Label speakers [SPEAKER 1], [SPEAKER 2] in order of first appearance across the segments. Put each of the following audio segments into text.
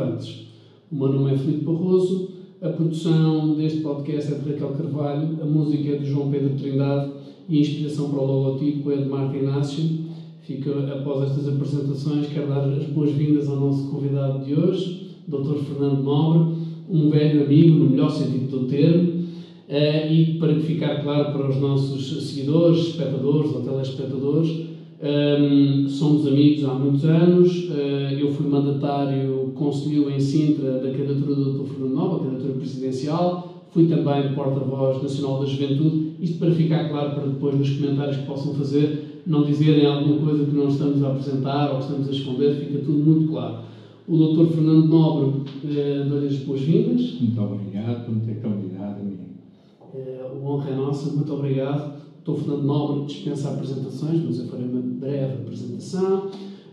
[SPEAKER 1] relevantes. O meu nome é Filipe Barroso, a produção deste podcast é de Raquel Carvalho, a música é de João Pedro Trindade e a inspiração para o logotipo é de Marta Inácio. Fica, após estas apresentações, quero dar as boas-vindas ao nosso convidado de hoje, Dr. Fernando Nobre, um velho amigo, no melhor sentido do termo, Uh, e para ficar claro para os nossos seguidores, espectadores ou telespectadores, um, somos amigos há muitos anos. Uh, eu fui mandatário conselheiro em Sintra da candidatura do Dr. Fernando Nova, candidatura presidencial. Fui também porta-voz nacional da juventude. Isto para ficar claro, para depois nos comentários que possam fazer, não dizerem alguma coisa que não estamos a apresentar ou que estamos a esconder, fica tudo muito claro. O Dr. Fernando Nobre, uh, dou-lhe as boas-vindas.
[SPEAKER 2] Muito obrigado por me ter convidado, amigo.
[SPEAKER 1] É, a honra é nossa, muito obrigado. Estou Fernando Nobre dispensa apresentações, mas eu farei uma breve apresentação.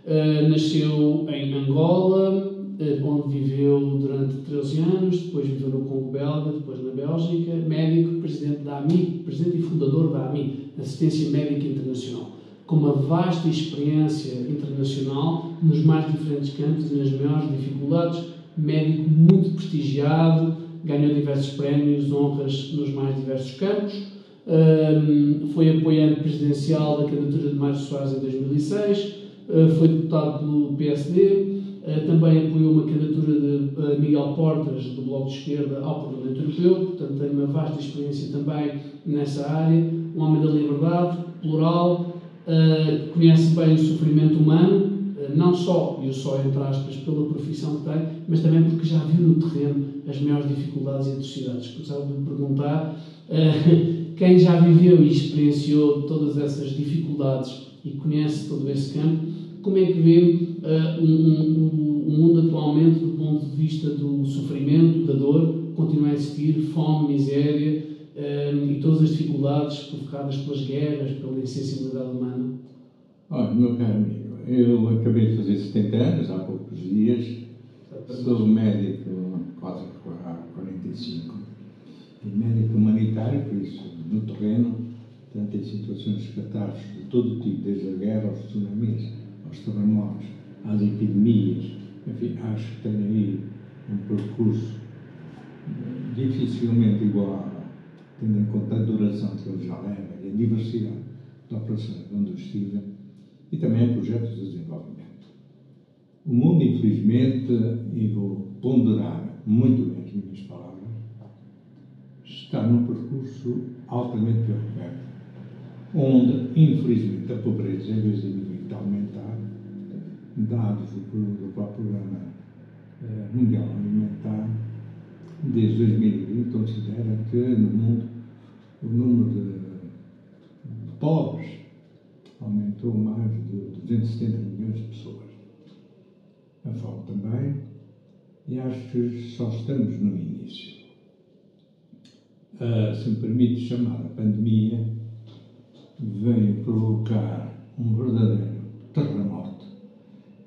[SPEAKER 1] Uh, nasceu em Angola, uh, onde viveu durante 13 anos, depois viveu no Congo Belga, depois na Bélgica, médico, presidente da AMI, presidente e fundador da AMI, Assistência Médica Internacional, com uma vasta experiência internacional nos mais diferentes campos e nas maiores dificuldades, médico muito prestigiado, ganhou diversos prémios, honras nos mais diversos campos. Foi apoiante presidencial da candidatura de Mário Soares em 2006, uh, foi deputado pelo PSD, uh, também apoiou uma candidatura de uh, Miguel Portas, do Bloco de Esquerda, ao Parlamento Europeu, portanto tem uma vasta experiência também nessa área, um homem da liberdade, plural, conhece bem o sofrimento humano, não só, e o só entre aspas, pela profissão que tem, mas também porque já viu no terreno as maiores dificuldades e atrocidades. Gostava de perguntar, quem já viveu e experienciou todas essas dificuldades e conhece todo esse campo, como é que vê uh, um, um, um mundo atualmente do ponto de vista do sofrimento, da dor, continua a existir, fome, miséria uh, e todas as dificuldades provocadas pelas guerras, pela insensibilidade humana?
[SPEAKER 2] Olha, meu caro amigo, eu acabei de fazer 70 anos, há poucos dias. Sou médico quase há 45. E médico humanitário, por isso, no terreno, tanto em situações de catástrofes de todo tipo, desde a guerra aos tsunamis, aos terremotos, às epidemias. Enfim, acho que tenho aí um percurso dificilmente igual, tendo em conta a duração que ele já leva e a diversidade de operações onde estive e também projetos de desenvolvimento. O mundo, infelizmente, e vou ponderar muito bem as minhas palavras, está num percurso altamente preocupante, onde, infelizmente, a pobreza, em vez de diminuir, está a aumentar, dados do, próprio Programa eh, Mundial Alimentar, desde 2020, considera que no mundo o número de pobres aumentou mais de 270 milhões de pessoas. A fome também, e acho que só estamos no início. Uh, se me permite chamar a pandemia, veio provocar um verdadeiro terremoto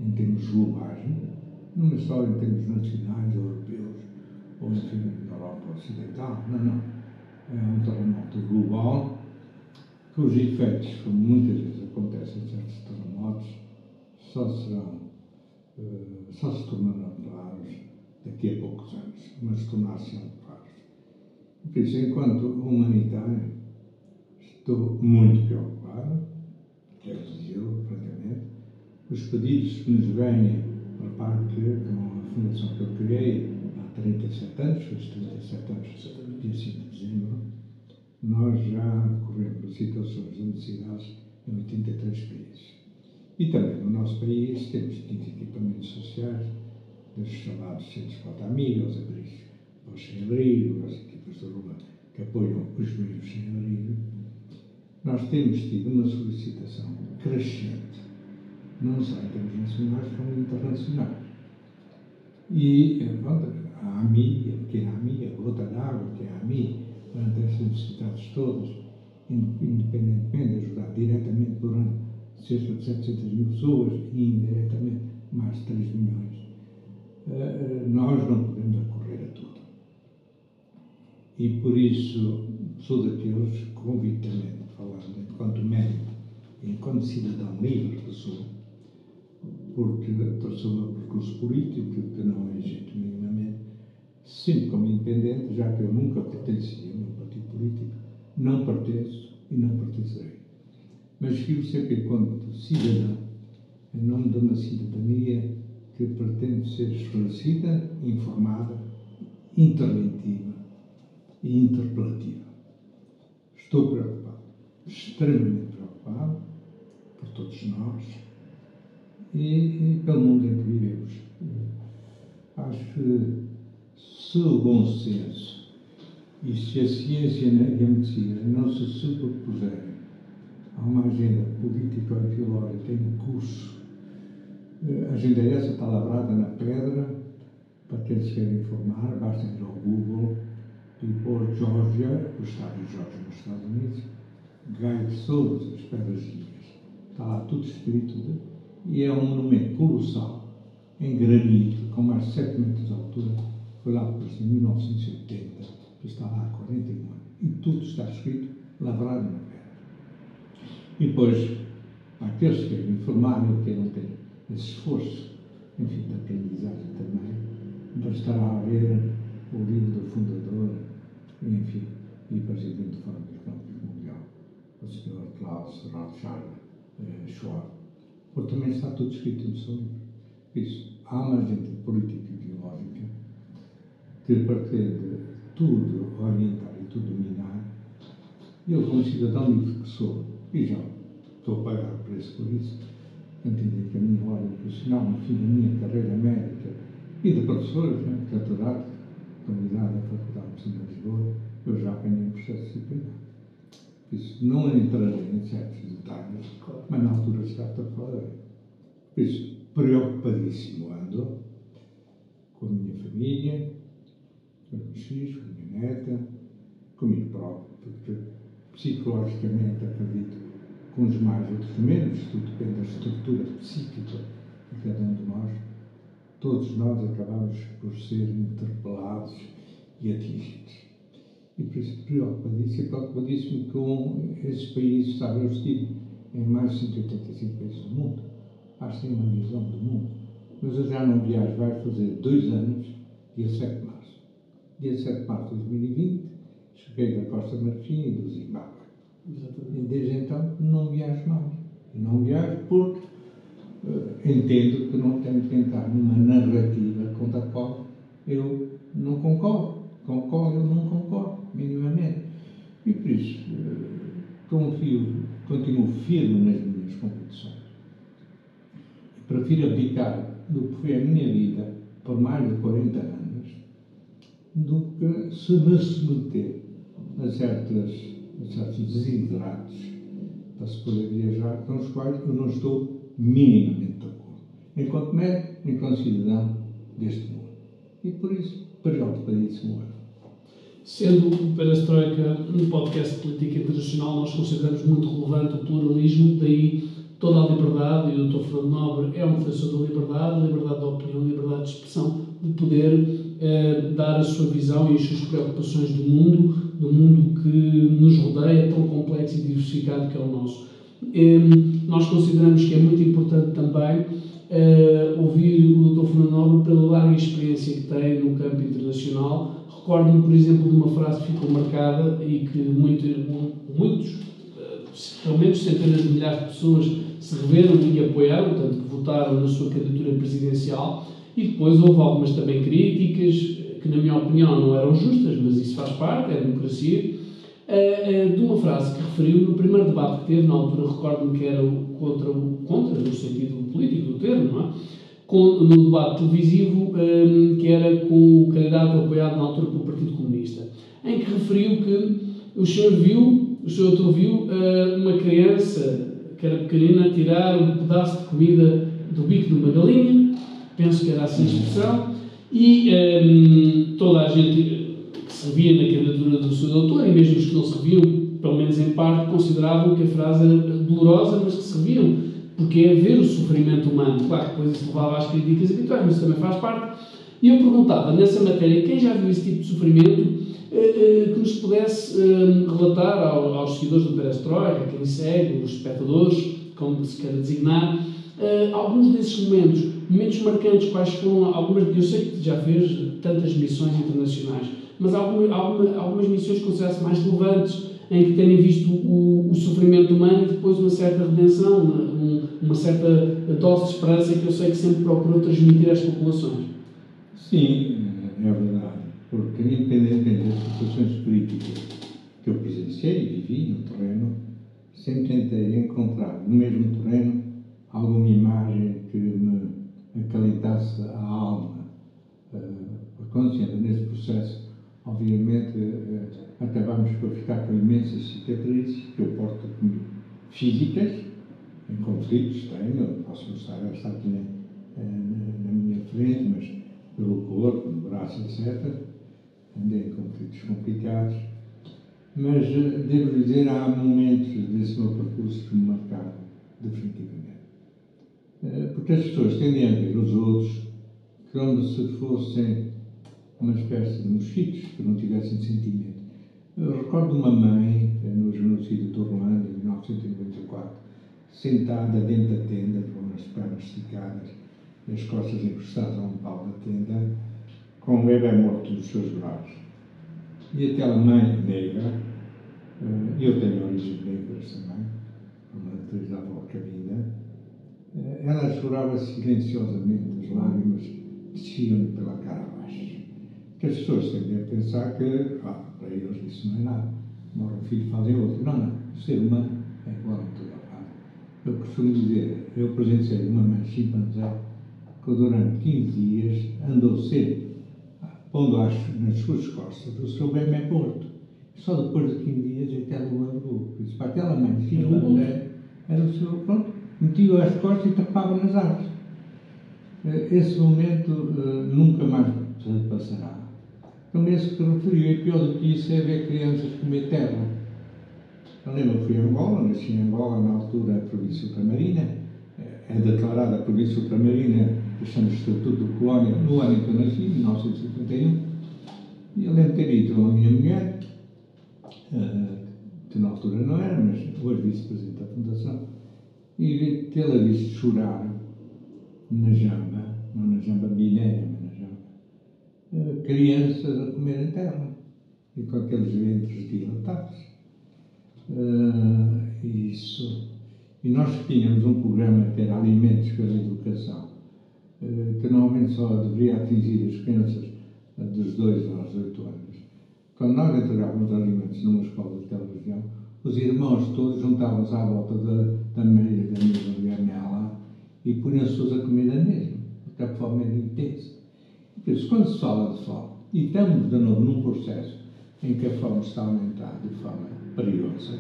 [SPEAKER 2] em termos globais, não é só em termos nacionais, europeus, ou enfim, na Europa Ocidental, não, não. É um terremoto global cujos efeitos, como muitas vezes acontece em certos terremotos, só serão, uh, só se tornarão raros daqui a poucos anos, mas tornar-se raros. Por isso, enquanto humanitário, estou muito preocupado, quero dizer francamente, os pedidos que nos vêm para parte com a fundação que eu criei há 37 anos, fez 37 anos, dia 5 de dezembro, nós já corremos situações de necessidades em 83 países. E também no nosso país temos 15 equipamentos sociais, dos chamados centros para amigos, os abrigos para os sem-abrigo, que apoiam os meios sem-abrigo. Nós temos tido uma solicitação crescente, não só em termos nacionais como internacionais. E a AMI, a pequena AMI, a gota d'água, que é a AMI, perante estas necessidades todas, independentemente de ajudar diretamente por cerca de 700 mil pessoas e indiretamente mais de 3 milhões, eh, eh, nós não podemos recorrer a tudo. E por isso sou daqueles, convictamente falando, enquanto médico enquanto cidadão livre que sou, porque traçou o meu percurso político, que não é minimamente, sempre como independente, já que eu nunca pertencia a um partido político, não pertenço e não pertencerei. Mas vivo sempre enquanto cidadão, em nome de uma cidadania que pretende ser esclarecida, informada, interventiva e interpelativa. Estou preocupado, extremamente preocupado, por todos nós e, e pelo mundo em que vivemos. Acho que se o bom senso e se a ciência e a medicina não se superpuserem a uma agenda ideológica em curso, a agenda essa está lavrada na pedra para quem se quer informar, basta ir ao Google pôr Georgia, o estado de Georgia nos Estados Unidos, guide todas as pedras Está lá tudo escrito e é um monumento colossal, em granito, com mais de 7 metros de altura. Foi lá por em 1980, está lá há 41 anos. E tudo está escrito, lavrado na pedra. E depois, aqueles que querem informar, eu que não ter esse esforço, enfim, de aprendizagem também, bastará ver o livro do fundador, enfim, e presidente do Fórum Económico Mundial, o Sr. Klaus Rothschild eh, Schwab porque também está tudo escrito no seu livro. Isso, há uma agenda política e ideológica que pretende tudo orientar e tudo dominar. Eu, como cidadão livre que sou, e já estou a pagar o preço por isso, entendi que a minha ordem profissional, no fim da minha carreira médica e de professor, né, catedrático, convidado à Faculdade de Medicina de Lisboa, eu já apanhei um processo disciplinar. Isso não entrarei em certos detalhes, mas na altura certa falarei. Por isso, preocupadíssimo ando com a minha família, com os meus filhos, com a minha neta, comigo próprio, porque psicologicamente acredito com os mais outros menos, tudo depende da estrutura psíquica de cada um de nós, todos nós acabamos por ser interpelados e atingidos. E por isso preocupadíssimo, preocupadíssimo com esses países, sabe, eu estive em mais de 185 países do mundo, acho que tem uma visão do mundo, mas eu já não viajo, vai fazer dois anos, dia 7 de março. Dia 7 de março de 2020, cheguei da Costa Marfim e do Zimbábue. E desde então não viajo mais. Não viajo porque entendo que não tenho que entrar numa narrativa contra a qual eu não concordo. Concordo, eu não concordo minimamente. E por isso, eh, confio, continuo firme nas minhas convicções. Prefiro abdicar do que foi a minha vida por mais de 40 anos do que se me submeter a, certas, a certos desidratos para se poder viajar com os quais eu não estou minimamente de acordo. Enquanto médico, enquanto cidadão deste mundo. E por isso, preocupadíssimo é.
[SPEAKER 1] Sendo o Perestroika um podcast de política internacional, nós consideramos muito relevante o pluralismo, daí toda a liberdade, e o Dr. Fernando Nobre é um defensor da liberdade, liberdade de opinião, liberdade de expressão, de poder eh, dar a sua visão e as suas preocupações do mundo, do mundo que nos rodeia, tão complexo e diversificado que é o nosso. Eh, nós consideramos que é muito importante também eh, ouvir o Dr. Fernando Nobre pela larga experiência que tem no campo internacional, Recordo-me, por exemplo, de uma frase que ficou marcada e que muito, muitos, eh, pelo menos centenas de milhares de pessoas, se reveram e apoiaram, portanto, que votaram na sua candidatura presidencial. E depois houve algumas também críticas, que, na minha opinião, não eram justas, mas isso faz parte, é democracia. Eh, eh, de uma frase que referiu no primeiro debate que teve, na altura recordo-me que era contra contra, no sentido político do termo, não é? com, no debate televisivo um, que era com o candidato apoiado na altura pelo Partido Comunista, em que referiu que o senhor viu, o senhor doutor viu uh, uma criança que era pequenina tirar um pedaço de comida do bico de uma galinha, penso que era assim a expressão, e um, toda a gente que se via na candidatura do seu doutor, e mesmo os que não se viam, pelo menos em parte, consideravam que a frase era dolorosa, mas que se viam porque é ver o sofrimento humano. Claro que depois isso levava às críticas habituais, mas isso também faz parte. E eu perguntava, nessa matéria, quem já viu esse tipo de sofrimento, que nos pudesse relatar aos seguidores do Perestroika, quem segue, os espectadores, como se quer designar, alguns desses momentos, momentos marcantes, quais foram algumas. Eu sei que já fez tantas missões internacionais, mas alguma, alguma, algumas missões que considerasse mais relevantes, em que tenham visto o, o, sofrimento humano e depois uma certa redenção, uma, uma, certa dose de esperança que eu sei que sempre procurou transmitir às populações.
[SPEAKER 2] Sim, é verdade, porque independentemente das situações críticas que eu presenciei e vivi no terreno, sempre tentei encontrar no mesmo terreno alguma imagem que me acalentasse a alma. Uh, acontecendo nesse processo obviamente eh, acabamos por ficar com imensas cicatrizes que eu porto comigo. Físicas, em conflitos tenho, posso mostrar esta aqui na, eh, na, na, minha frente, mas pelo corpo, no braço, etc. Andei em conflitos complicados. Mas eh, devo dizer, há momentos desse meu percurso que me marcaram definitivamente. Porque as pessoas tendem a ver os outros como se fossem uma espécie de mosquitos que não tivessem sentimento. Eu recordo uma mãe, eh, no genocídio de Orlando, em 1994, sentada dentro da tenda, com as pernas esticadas as costas encostadas a um pau da tenda, com um bebê morto nos seus braços. E aquela mãe negra, eh, eu tenho origens negras também, uma trisavó cabina, eh, ela chorava silenciosamente, as lágrimas desciam-lhe pela cara que as pessoas tendem a pensar que, ah, para eles isso não é nada. Morre um filho, fazem outro. Não, não. O ser humano é igual a tudo. Eu costumo dizer, eu presenciei uma mãe chimpanzé que durante 15 dias andou sempre pondo nas suas costas o seu bebê morto. Só depois de 15 dias é que ela o largou. Por isso, para aquela mãe chimpanzé, era o seu, pronto, metia as costas e tapava nas árvores. Eh, esse momento uh, nunca mais passará. Então, esse que referiu, e pior do que isso é ver crianças comer terra. Eu lembro, fui a Angola, nasci em Angola, na altura, a província ultramarina, é declarada a província ultramarina, chama-se Estatuto de Colónia, no ano em que eu nasci, 1951, e eu lembro de ter ido a minha mulher, eh, que na altura não era, mas hoje vice-presidente da Fundação, e tê-la visto chorar na jamba, não na jamba eh, crianças a comerem terra e com aqueles ventres dilatados. Uh, isso. E nós tínhamos um programa que era Alimentos pela Educação, uh, que normalmente só deveria atingir as crianças dos 2 aos 8 anos. Quando nós entregávamos alimentos numa escola daquela região, os irmãos todos juntavam-se à volta da, da meia da mesa onde a lá e punham-se a comida mesmo, porque a fome era intensa. Quando se fala de fome, e estamos de novo num processo em que a fome está a aumentar de forma perigosa,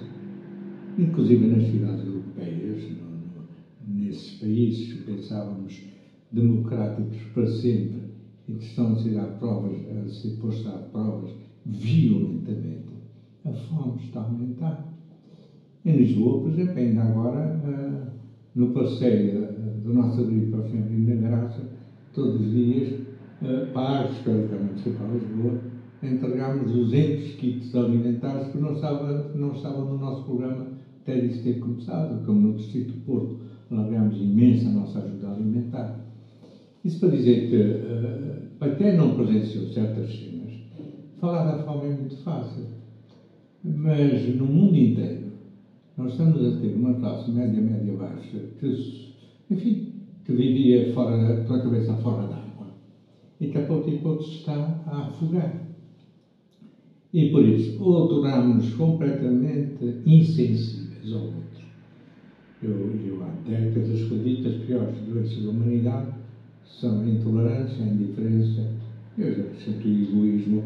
[SPEAKER 2] inclusive nas cidades europeias, no, no, nesses países que pensávamos democráticos para sempre e que estão a ser a provas, a ser postos a provas violentamente, a fome está a aumentar. Em Lisboa, por exemplo, ainda agora, uh, no passeio do nosso abrigo para o Senhor da Graça, todos os dias uh, pagos pela Câmara Municipal Lisboa, entregámos 200 kits alimentares que não estavam, não estavam no nosso programa até isso ter começado, como no Distrito do Porto, largámos imensa a nossa ajuda alimentar. Isso para dizer que, para quem não presenciou certas cenas, falar da fome é muito fácil. Mas no mundo inteiro, nós estamos a ter uma classe média, média baixa, que, enfim, que vivia fora, a cabeça fora da e que a e pouco se está a afogar. E por isso, ou tornamos-nos completamente insensíveis ao outro. Eu, eu há décadas que as piores doenças da humanidade são a intolerância, a indiferença, eu já sinto o egoísmo,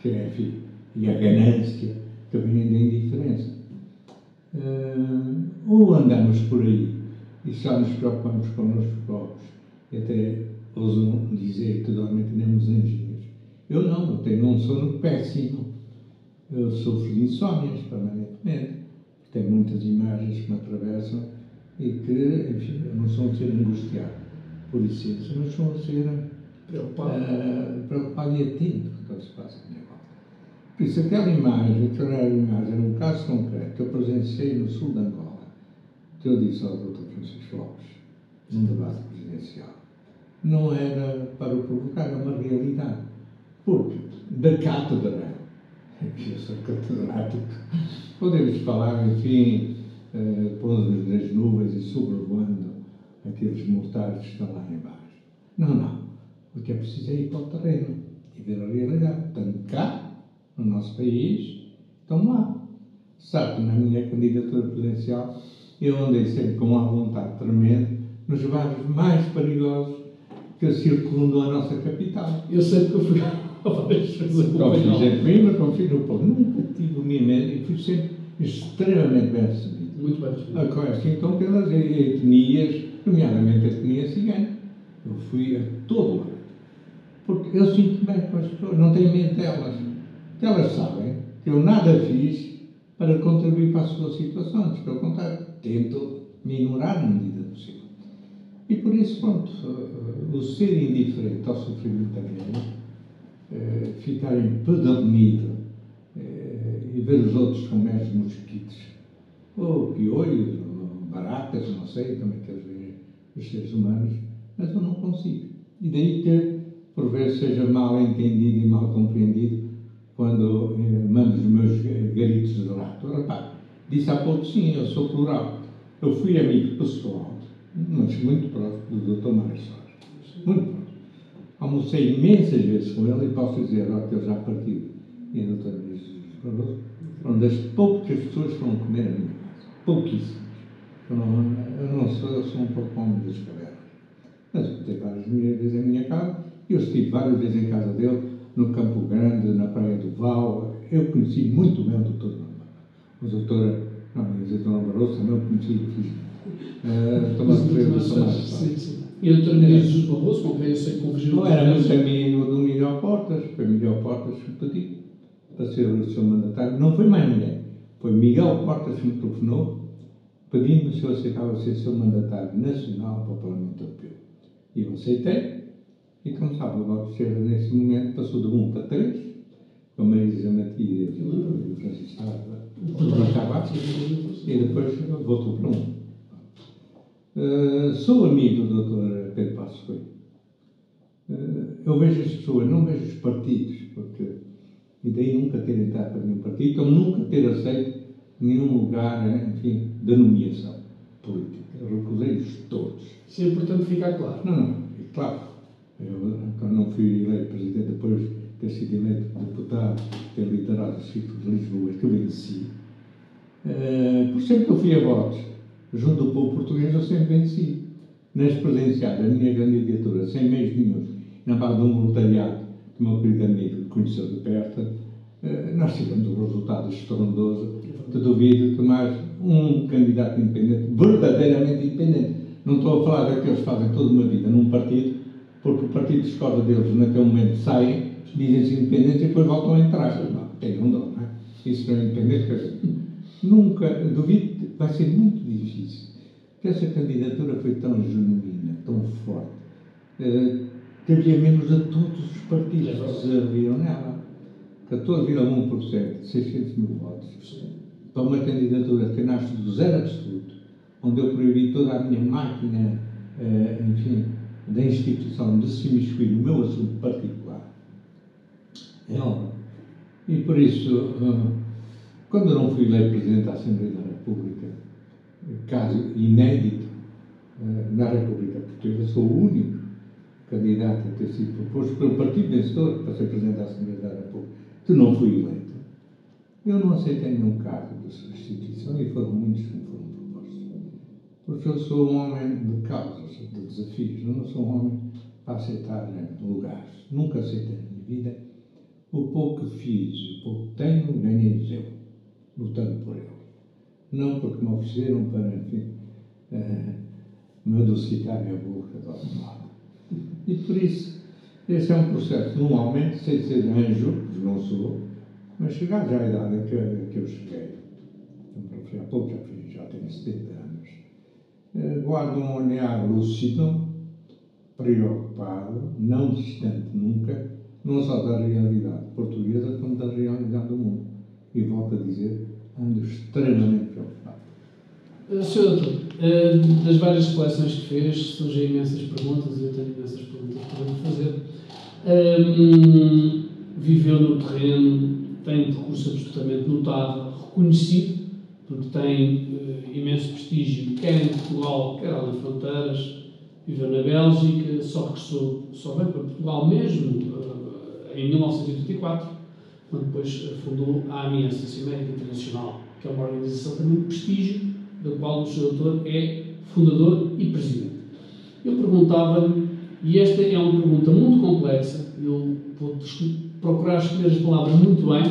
[SPEAKER 2] que é, enfim, e a ganância, que vem da indiferença. Uh, ou andamos por aí e só nos preocupamos connosco próprios, e até ousam dizer que dormem que nem os anjinhos. Eu não, eu tenho um sono péssimo. Eu sofro de insónias permanentemente. Tenho muitas imagens que me atravessam e que, enfim, eu não sou um ser angustiado por licença, mas sou um ser preocupado, uh, preocupado e atento com o que se passa à minha volta. Por isso, aquela imagem, aquela imagem era um caso concreto que eu presenciei no sul de Angola, que eu disse ao Dr. Francisco Lopes, num debate presidencial, não era para o provocar, era uma realidade. Porque da cátedra, que eu sou catedrático, podemos falar, enfim, uh, pondo nas nuvens e sobrevoando aqueles mortais que estão lá embaixo. Não, não. Porque é preciso ir para o terreno e ver a realidade. Tanto cá, no nosso país, estão lá. Sabe que na minha candidatura presidencial eu andei sempre com uma vontade tremenda nos bairros mais perigosos que circundam a nossa capital.
[SPEAKER 1] Eu sei que eu fui várias vezes
[SPEAKER 2] Como fiz em Coimbra, como fiz no Porto. Nunca tive o minha e fui sempre extremamente bem recebido.
[SPEAKER 1] Muito bem recebido.
[SPEAKER 2] Agora, assim, então, pelas etnias, nomeadamente a etnia cigana. Eu fui a todo lado. Porque eu sinto bem com as pessoas, não tenho medo delas. Elas sabem que eu nada fiz para contribuir para a sua situação, pelo contrário, tento minorar na medida possível. E por isso, pronto, uh, o ser indiferente ao sofrimento alheio, uh, ficar empedernido uh, e ver os outros com meros mosquitos, ou piolhos, baratas, não sei, também quero ver os seres humanos, mas eu não consigo. E daí que, por vezes, seja mal entendido e mal compreendido quando eh, mando os meus garitos de rato. Repare, disse há pouco, sim, eu sou plural. Eu fui amigo pessoal, mas muito próximo do Dr. Soares. Muito próximo. Almocei imensas vezes com ele e posso dizer, ó, eu já partiu. E a doutora Barroso, foram das poucas pessoas que foram comer a minha casa. Pouquíssimas. Eu não, eu não sou, eu sou um pouco homem das cavernas. Mas eu tenho várias vezes em minha casa. Eu estive várias vezes em casa dele, no Campo Grande, na Praia do Val. Eu conheci muito bem o doutor O doutor, não, o doutor também eu conheci físico. Uh, Tomás Pereira do Tomás.
[SPEAKER 1] E o doutor Miguel Jesus Barroso, com quem eu sei que convergiu
[SPEAKER 2] Não era muito amigo do Miguel Portas, foi Miguel Portas que pediu para ser o seu mandatário. Não foi mais ninguém. Foi Miguel Portas que me telefonou pedindo-me se eu aceitava ser seu mandatário nacional para o Parlamento Europeu. E eu aceitei, e como sabe, o Esquerda nesse momento passou de 1 para 3, com a Marisa Matias e o Francisco Tavares, e depois voltou para 1. Uh, sou amigo do Dr. Pedro Passos Coelho. Uh, eu vejo as pessoas, não vejo os partidos, porque e daí nunca ter entrado para nenhum partido, ou nunca ter aceito nenhum lugar, enfim, de nomeação política. Eu recusei-os todos.
[SPEAKER 1] Isso é importante ficar claro.
[SPEAKER 2] Não, não, claro. Eu, quando não fui eleito presidente, depois de ter sido eleito deputado, ter liderado o ciclo de Lisboa, que eu venci, uh, por sempre que eu fui a votos, junto ao povo português, eu sempre venci. Nas presidenciais, a minha candidatura, sem meios nenhum, na base de um voluntariado que o meu querido amigo conheceu de perto, uh, nós tivemos um resultado estrondoso. Te duvido que mais um candidato independente, verdadeiramente independente, não estou a falar daqueles que fazem toda uma vida num partido, porque o partido discorda deles naquele momento, saem, dizem-se independentes e depois voltam a entrar. Não, tem um dom, não é? Isso não é independente, quer dizer, nunca, duvido, vai ser muito difícil. Porque essa candidatura foi tão genuína, tão forte, uh, que havia membros de todos os partidos que se haviam nela. 14,1%, 600 mil votos. Para uma candidatura que nasce do zero absoluto, onde eu proibi toda a minha máquina, uh, enfim, da instituição de se imiscuir no meu assunto particular. É óbvio. E por isso, uh, quando eu não fui eleito Presidente da Assembleia da República, caso inédito uh, na República Portuguesa, sou o único candidato a ter sido proposto pelo partido vencedor para ser Presidente da Assembleia da República, que não fui eleito. Eu não aceitei nenhum cargo de substituição e foram muitos que me foram propostos. Porque eu sou um homem de causas, de desafios. Eu não sou um homem para aceitar lugares. Nunca aceitei na minha vida. O pouco que fiz, o pouco que tenho, ganhei eu, lutando por ele. Não porque me ofereceram para, enfim, uh, me adocicarem a boca de algum modo. E por isso, esse é um processo de um homem, sem ser anjo, que não sou, mas chegar já à idade que, que eu cheguei, referi há pouco, já, fiz, já tenho 70 anos, uh, guardo um olhar lúcido, preocupado, não distante nunca, não só da realidade portuguesa, como da realidade do mundo. E volto a dizer, ando extremamente preocupado.
[SPEAKER 1] Sr. Doutor, uh, das várias reflexões que fez, surgem imensas perguntas e eu tenho imensas perguntas para fazer. Um, viveu no terreno, tem um percurso absolutamente notável, reconhecido, porque tem uh, imenso prestígio, quer em Portugal, quer além de fronteiras, viveu na Bélgica, só regressou, só veio para Portugal mesmo em 1984, quando depois fundou a AMIES, a Cimétrica Internacional, que é uma organização também de prestígio, da qual o Sr. Doutor é fundador e presidente. Eu perguntava-lhe, e esta é uma pergunta muito complexa, eu vou procurar escolher as palavras muito bem,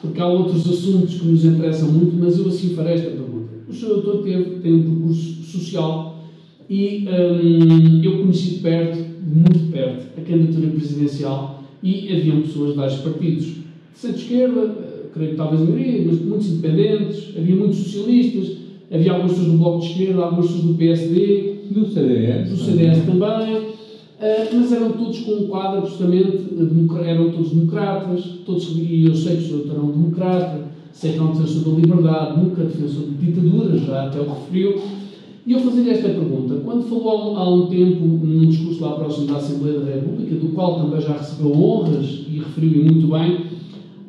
[SPEAKER 1] porque há outros assuntos que nos interessam muito, mas eu assim farei esta pergunta. O Sr. Doutor teve, tem um percurso social e hum, eu conheci de perto, muito perto, a candidatura presidencial e haviam pessoas de vários partidos. De centro-esquerda, eh, creio que talvez a maioria, mas muitos independentes, havia muitos socialistas, havia algumas pessoas do Bloco de Esquerda, algumas pessoas do PSD,
[SPEAKER 2] do CDS,
[SPEAKER 1] do CDS também Uh, mas eram todos com um quadro absolutamente, eram todos democratas, todos, e eu sei que o senhor era um democrata, sei que é um defensor da liberdade, nunca defensor de ditadura, já até o referiu. E eu fazia esta pergunta. Quando falou há um tempo, num discurso lá próximo da Assembleia da República, do qual também já recebeu honras e referiu muito bem,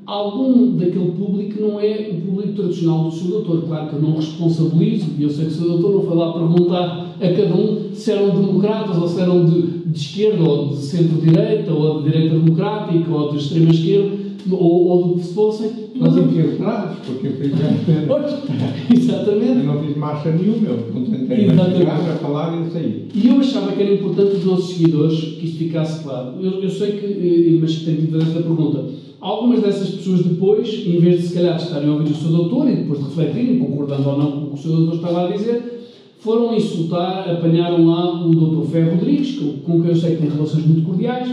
[SPEAKER 1] algum daquele público não é o público tradicional do seu doutor. Claro que eu não responsabilizo, e eu sei que o seu doutor não foi lá perguntar a cada um se eram democratas ou se eram de, de esquerda ou de centro-direita ou de direita democrática ou de extrema-esquerda ou, ou do que fossem.
[SPEAKER 2] Nós infiltrados, porque eu fiz
[SPEAKER 1] Exatamente.
[SPEAKER 2] Eu não fiz marcha nenhuma, eu contentei a falar e saí.
[SPEAKER 1] E eu achava que era importante os nossos seguidores que isto ficasse claro. Eu, eu sei que, eh, mas tenho que fazer esta pergunta Algumas dessas pessoas depois, em vez de se calhar estarem a ouvir o seu doutor e depois de refletirem, concordando ou não com o que o seu doutor estava a dizer, foram insultar, apanharam lá o doutor Ferro Rodrigues, com quem eu sei que tem relações muito cordiais,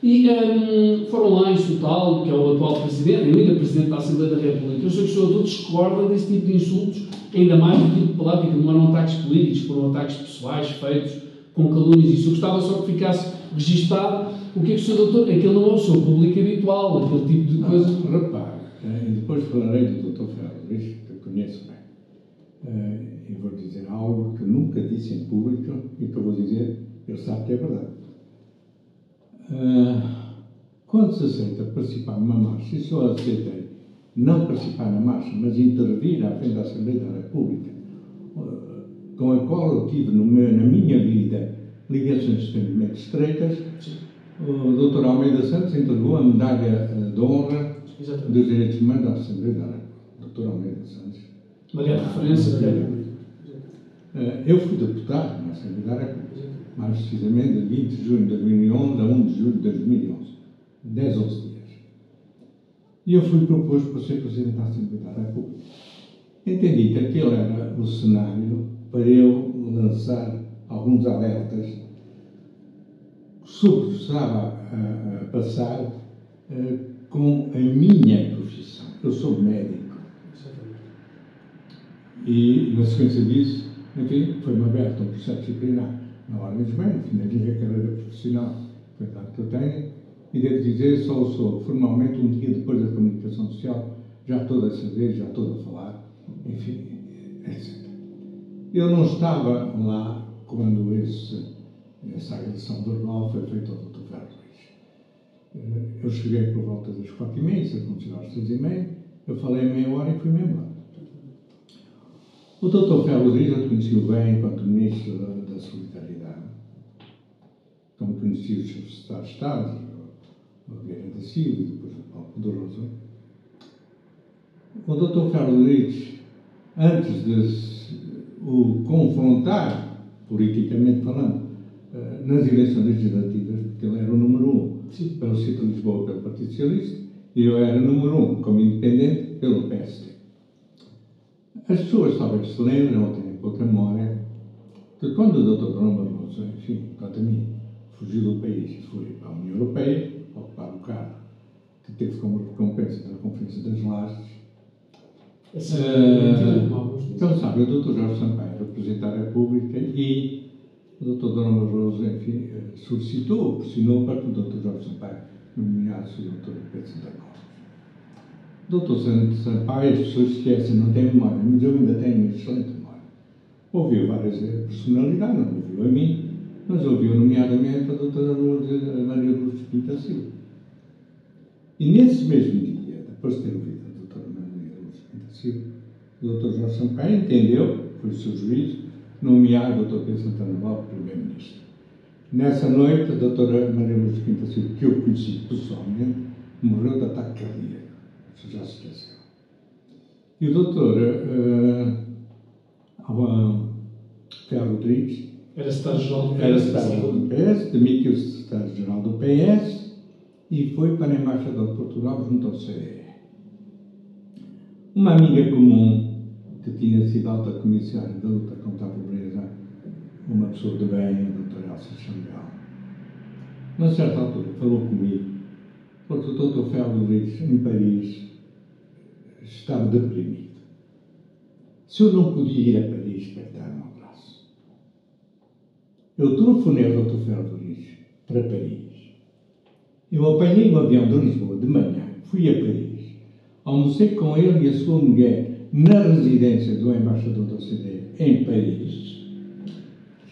[SPEAKER 1] e um, foram lá insultá-lo, que é o atual presidente, ainda presidente da Assembleia da República. Eu sei que o seu doutor discorda desse tipo de insultos, ainda mais do tipo de palavra, que não eram ataques políticos, foram ataques pessoais feitos com calúnias. Isso eu gostava só que ficasse registado o que é que o Sr. Doutor. Aquele não é o seu público habitual, aquele tipo de
[SPEAKER 2] não,
[SPEAKER 1] coisa.
[SPEAKER 2] Repare, eh, e depois falarei do Dr. Luís, que eu conheço bem. Eh, e vou dizer algo que nunca disse em público e que eu vou dizer, ele sabe que é verdade. Eh, quando se aceita participar numa marcha, e só aceitei não participar na marcha, mas intervir à frente da Assembleia da República, com a qual eu tive no meu, na minha vida ligações extremamente estreitas, o Dr. Almeida Santos entregou a medalha de honra Exatamente. dos direitos humanos à Assembleia. Dr. Almeida Santos.
[SPEAKER 1] Uma grande referência da
[SPEAKER 2] eh, Eu fui deputado na Assembleia da República, mais precisamente de 20 de junho de 2011 a 1 de julho de 2011. 10, 11 dias. E eu fui proposto para ser Presidente da Assembleia da República. Entendi que aquele era o cenário para eu lançar alguns alertas sobre o que estava a, passar uh, com a minha profissão. Eu sou médico. E, na sequência disso, enfim, foi-me aberto um processo disciplinar na Ordem dos enfim, na minha carreira profissional, foi que eu tenho, e devo dizer, só o sou formalmente um dia depois da comunicação social, já estou a saber, já estou a falar, enfim, etc. Eu não estava lá quando esse, essa agressão verbal foi feita ao Dr. Ferro Luís. Eu cheguei por volta das quatro e meia, isso aconteceu às três e meia, eu falei meia hora e fui-me embora. O Dr. Ferro Luís eu conheci bem enquanto Ministro da, da Solidariedade, como conheci o Sr. Secretário de Estado, o Vieira da Silva e depois o Paulo Poderoso. O Dr. Ferro Luís, antes de o confrontar politicamente falando, eh, nas eleições legislativas, porque ele era o número um Sim. pelo Cito de Lisboa pelo Partido Socialista e eu era o número um como independente pelo PSD. As pessoas talvez se lembrem ou tenham pouca memória que quando o Dr. Dom Barroso, enfim, quanto a mim, fugiu do país e foi para a União Europeia, ocupar o cargo que teve como recompensa da Conferência das Lajes, Uh, então, sabe, o Dr. Jorge Sampaio era Presidente da República e o Dr. Dona Barroso, enfim, eh, solicitou, pressionou para que o Dr. Jorge Sampaio nomeado o Dr. Pedro Santa Cruz. Doutor Sampaio, as pessoas esquecem, não têm memória, mas eu ainda tenho uma excelente memória. Ouviu várias personalidades, não ouviu a mim, mas ouviu nomeadamente a doutora Maria Lúcia Pinta Silva. E nesse mesmo dia, depois de ter ouvido a doutora Maria Lúcia Pinta Silva, o doutor Jorge Sampaio entendeu, foi o seu juiz, nomear o doutor Pedro Santana Lopes primeiro-ministro. Nessa noite, a doutora Maria Lúcia Pinta Silva, que eu conheci pessoalmente, morreu de ataque cardíaco. Isso já se esqueceu. E o doutor uh, Ferro Rodrigues
[SPEAKER 1] era secretário-geral do PS.
[SPEAKER 2] Era secretário do PS, demitiu-se secretário-geral do PS e foi para a Embaixador de Portugal junto ao CDE. Uma amiga comum tinha sido alta comissária da luta contra a pobreza, uma pessoa de bem, a doutora Elsa Xangal, a certa altura falou comigo, porque o doutor Rodrigues, em Paris, estava deprimido. Se eu não podia ir a Paris para dar um abraço, eu telefonei ao Dr. Ferro Rodrigues para Paris. Eu apanhei o um avião de Lisboa de manhã, fui a Paris, almocei com ele e a sua mulher na residência do embaixador da OCDE em Paris,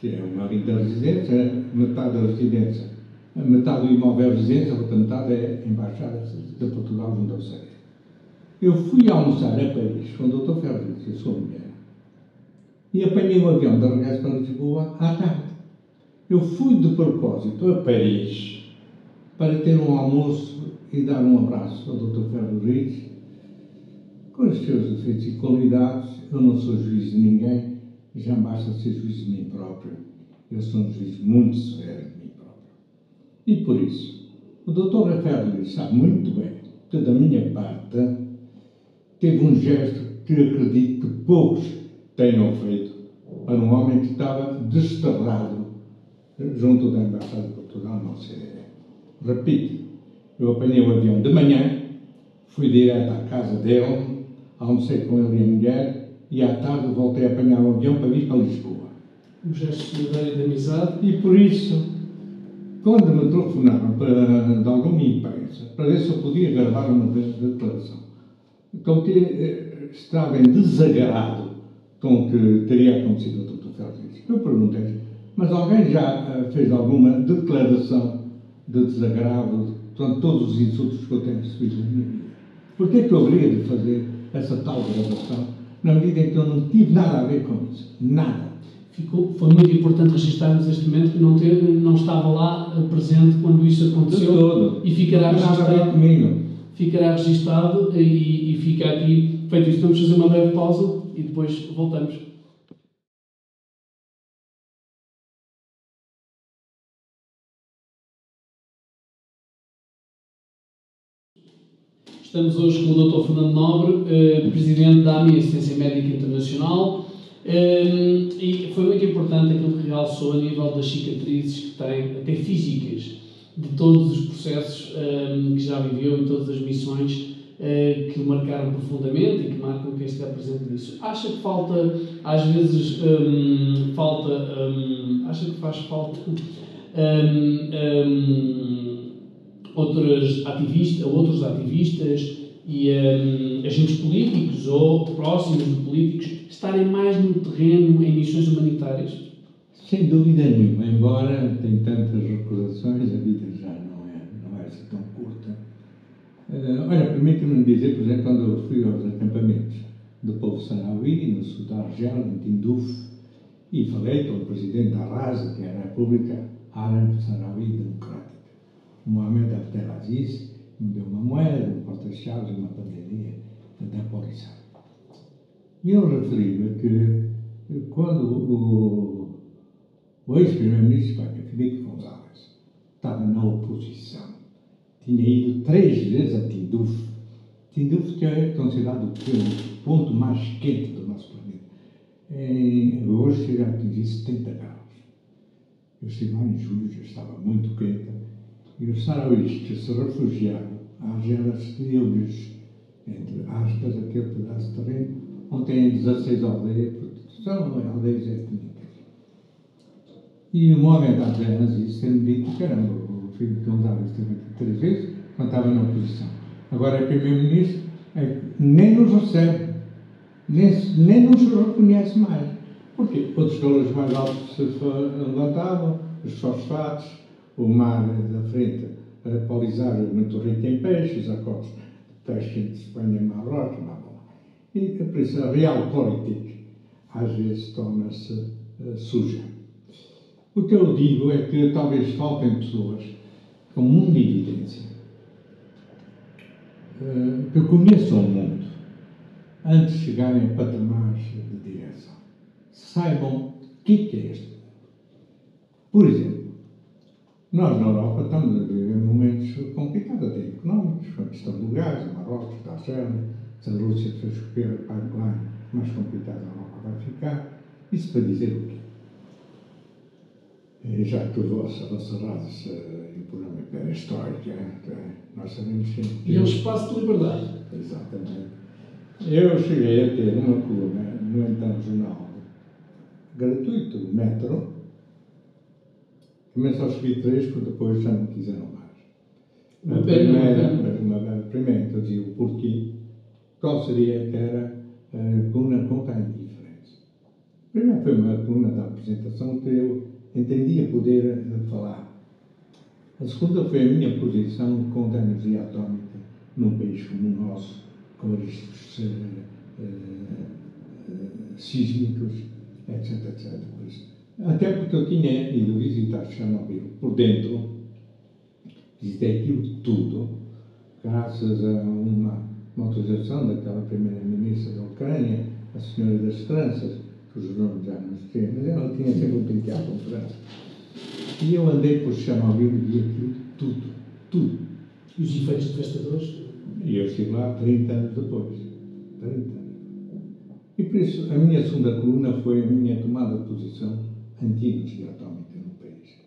[SPEAKER 2] que é uma linda residência, metade da residência, metade do imóvel é residência, a outra metade é embaixada de Portugal junto ao OCDE. Eu fui almoçar a Paris com o Dr. E a sua mulher e apanhei o avião de regresso para Lisboa à tarde. Eu fui de propósito a Paris para ter um almoço e dar um abraço ao Dr. Rodrigues. Com os seus defeitos e qualidades, eu não sou juiz de ninguém, já basta ser juiz de mim próprio. Eu sou um juiz muito severo de mim próprio. E por isso, o Dr. Rafael Rodrigues sabe muito bem que, da minha parte, teve um gesto que acredito que poucos tenham feito para um homem que estava desterrado junto da Embaixada de Portugal na OCDE. Repito, eu apanhei o avião de manhã, fui direto à casa dele, almocei com ele e a mulher, e à tarde voltei a apanhar o avião para vir para Lisboa.
[SPEAKER 1] Um gesto solidário de amizade.
[SPEAKER 2] E por isso, quando me telefonaram para, de alguma imprensa para ver se eu podia gravar uma declaração, então que eh, estava em desagrado com o que teria acontecido ao Dr. Félix. Eu perguntei, mas alguém já uh, fez alguma declaração de desagravo, portanto, todos os insultos que eu tenho recebido na minha vida? Por que é que eu haveria de fazer essa tal gravação na medida em que eu não tive nada a ver com isso? Nada.
[SPEAKER 1] Ficou, foi muito importante registarmos este momento que não, ter, não estava lá eh, presente quando isso aconteceu.
[SPEAKER 2] De todo.
[SPEAKER 1] E ficará
[SPEAKER 2] registado. comigo.
[SPEAKER 1] Ficará registado e, e fica aqui feito isso. Vamos fazer uma breve pausa e depois voltamos. Estamos hoje com o Dr. Fernando Nobre, eh, presidente da AMI Assistência Médica Internacional, eh, e foi muito importante aquilo que realçou a nível das cicatrizes que tem, até físicas, de todos os processos eh, que já viveu e todas as missões que o marcaram profundamente e que marcam quem estiver presente nisso. Acha que falta, às vezes, um, falta, um, acha que faz falta um, outras ativistas, outros ativistas e um, agentes políticos ou próximos de políticos estarem mais no terreno em missões humanitárias?
[SPEAKER 2] Sem dúvida nenhuma, embora tenha tantas recordações, a vida já não é, não é assim tão curta. Uh, olha, permite-me dizer, por exemplo, quando eu fui aos acampamentos do povo sanaui, no sul da Argélia, em Tinduf, e falei com o presidente da RASA, que é a República Árabe Sanaui Democrática. Mohamed Abdelaziz me deu uma moeda, um porta-chaves, uma pandemia da polícia. E eu referi-me que quando o, o ex-primeiro-ministro Espanha, Felipe González, estava na oposição, tinha ido três vezes a Tinduf. Tinduf que é considerado o ponto mais quente do nosso planeta. Em, hoje chega a atingir 70 graus. Eu estive lá em julho, já estava muito quente e os sarauís que se refugiaram à Argélia cedeu-lhes, entre aspas, aquele pedaço de terreno, onde têm 16 aldeias, porque são aldeias étnicas. E o Mohamed Abdelaziz tem dito, caramba, fui Gonzalo esteve aqui três vezes, quando estava na oposição. Agora é primeiro-ministro, é, nem nos recebe, nem, nem nos reconhece mais. Porquê? Outros valores mais altos se levantavam, os fosfatos, o mar da frente a paulizar muito rico em peixes, a costa peixe de Espanha, Marrocos, blá, blá. E por isso a realpolitik às vezes torna-se uh, suja. O que eu digo é que talvez faltem pessoas com muita evidência uh, que conheçam o mundo antes de chegarem a patamares de direção. Saibam o que é este mundo. Por exemplo, nós na Europa estamos a viver momentos complicados, até económicos, com a questão do gás, o Marrocos está a se a Rússia fez chover a pipeline, mais complicada a Europa vai ficar. Isso para dizer o quê? E já que o vosso, a vossa raça e o programa é nós sabemos que.
[SPEAKER 1] E é um espaço de liberdade.
[SPEAKER 2] Exatamente. Eu cheguei a ter uma coluna no então jornal gratuito, Metro, Começo a escrever três, porque depois já não quiseram mais. A primeira, uma, primeira dizia o porquê, qual seria que era a coluna contra a indiferença. A primeira foi uma coluna da apresentação que eu entendia poder eh, falar. A segunda foi a minha posição contra a energia atómica num país como o nosso, com riscos uh, uh, sísmicos, etc, etc. Até porque eu tinha ido visitar Chernobyl por dentro, visitei aquilo tudo, graças a uma, uma autorização daquela primeira-ministra da Ucrânia, a Senhora das Esperanças, os nomes já não sei, mas ela tinha sempre um penteado com França. E eu andei por Chernobyl e vi aquilo tudo, tudo.
[SPEAKER 1] E os efeitos devastadores?
[SPEAKER 2] E eu estive lá 30 anos depois. 30 anos. E por isso a minha segunda coluna foi a minha tomada de posição anti-energia atómica no país.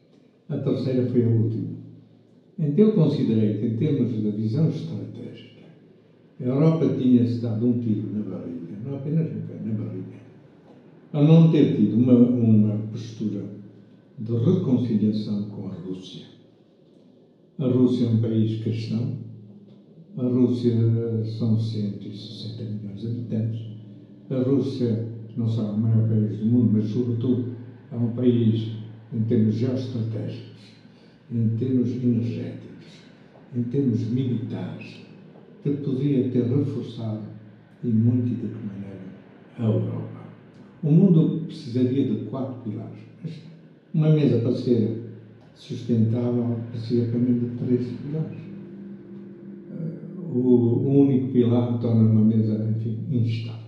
[SPEAKER 2] A terceira foi a última. Então eu considerei que, em termos da visão estratégica, a Europa tinha-se dado um tiro na barriga, não apenas no pé, na barriga, a não ter tido uma, uma postura de reconciliação com a Rússia. A Rússia é um país cristão, a Rússia são 160 milhões de habitantes, a Rússia não só é o maior país do mundo, mas, sobretudo, é um país, em termos geoestratégicos, em termos energéticos, em termos militares, que poderia ter reforçado, e muito e de que maneira, a Europa. O mundo precisaria de quatro pilares, mas uma mesa para ser sustentável precisa também de três pilares. O único pilar torna uma mesa, enfim, instável.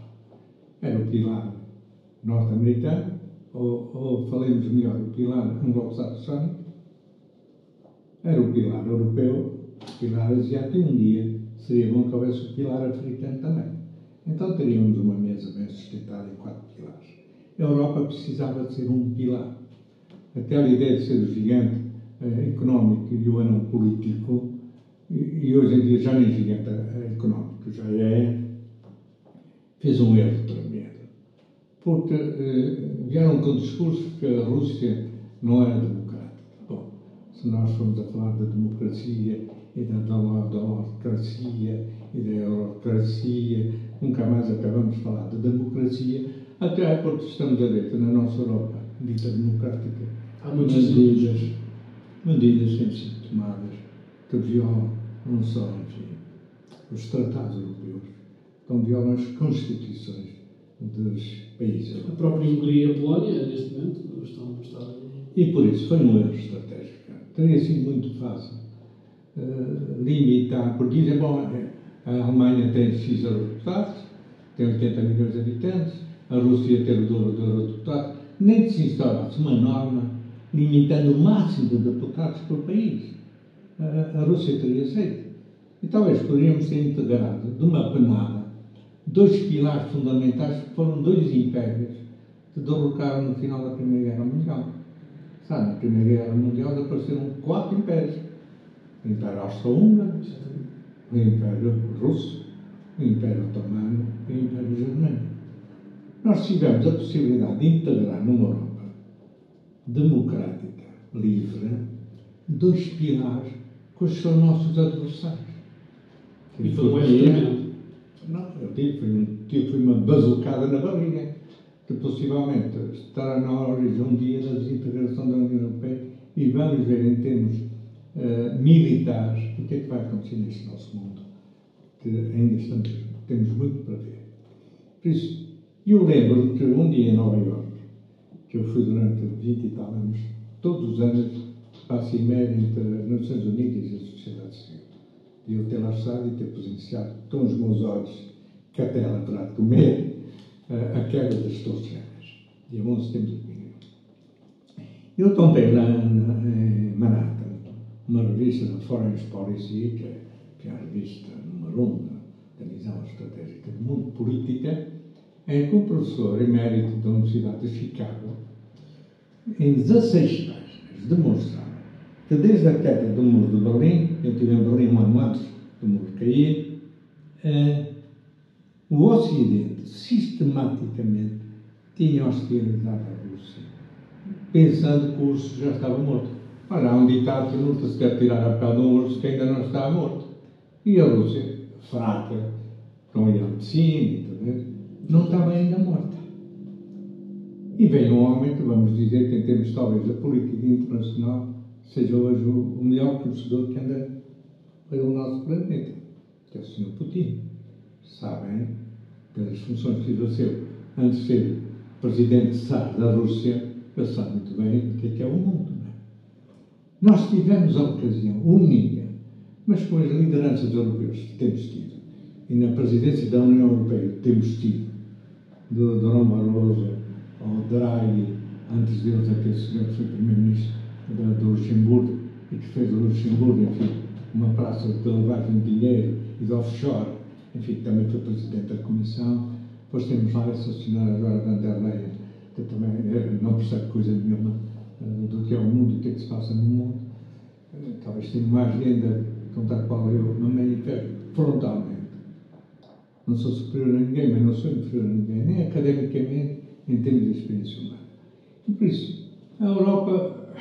[SPEAKER 2] Era o pilar norte-americano, ou, ou falemos melhor, o pilar anglo-saxónico, era o pilar europeu, o pilar asiático, e um dia seria bom que houvesse o pilar africano também. Então teríamos uma mesa bem sustentada em quatro pilares. A Europa precisava de ser um pilar. Aquela ideia de ser o gigante eh, económico e o anão político, e, e, hoje em dia já nem gigante eh, económico, já é, fez um erro tremendo porque eh, vieram com o discurso que a Rússia não era democrática. Bom, se nós formos a falar da democracia e da democracia e da eurocracia, nunca mais acabamos de falar de democracia, até porque estamos a ver na nossa Europa, dita democrática,
[SPEAKER 1] há muitas
[SPEAKER 2] medidas, medidas têm sido tomadas que violam não só, enfim, os tratados europeus, como violam as constituições dos países.
[SPEAKER 1] A própria Hungria e a Polónia, neste momento, estão, estão.
[SPEAKER 2] E por isso foi um erro estratégico. Teria sido muito fácil uh, limitar, porque dizem, bom, é, a Alemanha tem X deputados, tem 80 milhões de habitantes, a Rússia tem o dobro de eurodeputados, nem que se instaurasse uma norma limitando o máximo de deputados por país. Uh, a Rússia teria aceito. E talvez poderíamos ter integrado de uma penada dois pilares fundamentais que foram dois impérios que derrocaram no final da Primeira Guerra Mundial. Sabe, na Primeira Guerra Mundial apareceram quatro impérios. O Império Austro-Húngaro, o Império Russo, o Império Otomano e o Império Germânico. Nós tivemos a possibilidade de integrar numa Europa democrática, livre, dois pilares que são nossos adversários.
[SPEAKER 1] E foi um erro
[SPEAKER 2] eu digo, foi, um, foi uma bazucada na barriga, que possivelmente estará na origem um dia da desintegração da União Europeia e vamos ver em termos uh, militares o que é que vai acontecer neste nosso mundo, que ainda estamos, temos muito para ver. Por isso, eu lembro que um dia em Nova Iorque, que eu fui durante 20 e tal anos, todos os anos em média entre as Nações Unidas e a sociedade civil. E eu ter lá estado e ter presenciado com os meus olhos que até ela terá de comer a, a queda das torres gêmeas, dia 11 de setembro de 2001. Eu comprei lá em Manhattan uma revista da Foreign Policy, que é, é a revista número 1 da visão estratégica do mundo política, em que o professor emérito da Universidade de Chicago, em 16 páginas, demonstrava que desde a queda do muro de Berlim, eu estive em Berlim um ano antes do muro cair, eh, o Ocidente sistematicamente tinha hostilizado a Rússia, pensando que o urso já estava morto. Ora, há um ditado que nunca se deve tirar a pele de um urso que ainda não está morto. E a Rússia, fraca, com Yeltsin, não estava ainda morta. E vem um homem que vamos dizer que, em termos talvez da política internacional, seja hoje o melhor conhecedor que anda pelo nosso planeta, que é o Sr. Putin. Sabem, pelas funções que exerceu antes de ser presidente SAR da Rússia, ele sabe muito bem o que é, que é o mundo. É? Nós tivemos a ocasião única, mas com as lideranças europeias que temos tido, e na presidência da União Europeia que temos tido, do Durão Barroso ao Draghi, antes deles aquele senhor que foi primeiro-ministro do Luxemburgo e que fez o Luxemburgo, enfim, uma praça de lavagem de dinheiro e de offshore, enfim, também foi presidente da Comissão. Depois temos lá essa senhora agora van que também eh, não percebe coisa nenhuma eh, do que é o mundo e o que é que se passa no mundo. Eh, talvez tenha mais agenda contra a qual eu me manifesto frontalmente. Não sou superior a ninguém, mas não sou inferior a ninguém, nem academicamente, nem em termos de experiência humana. E por isso, a Europa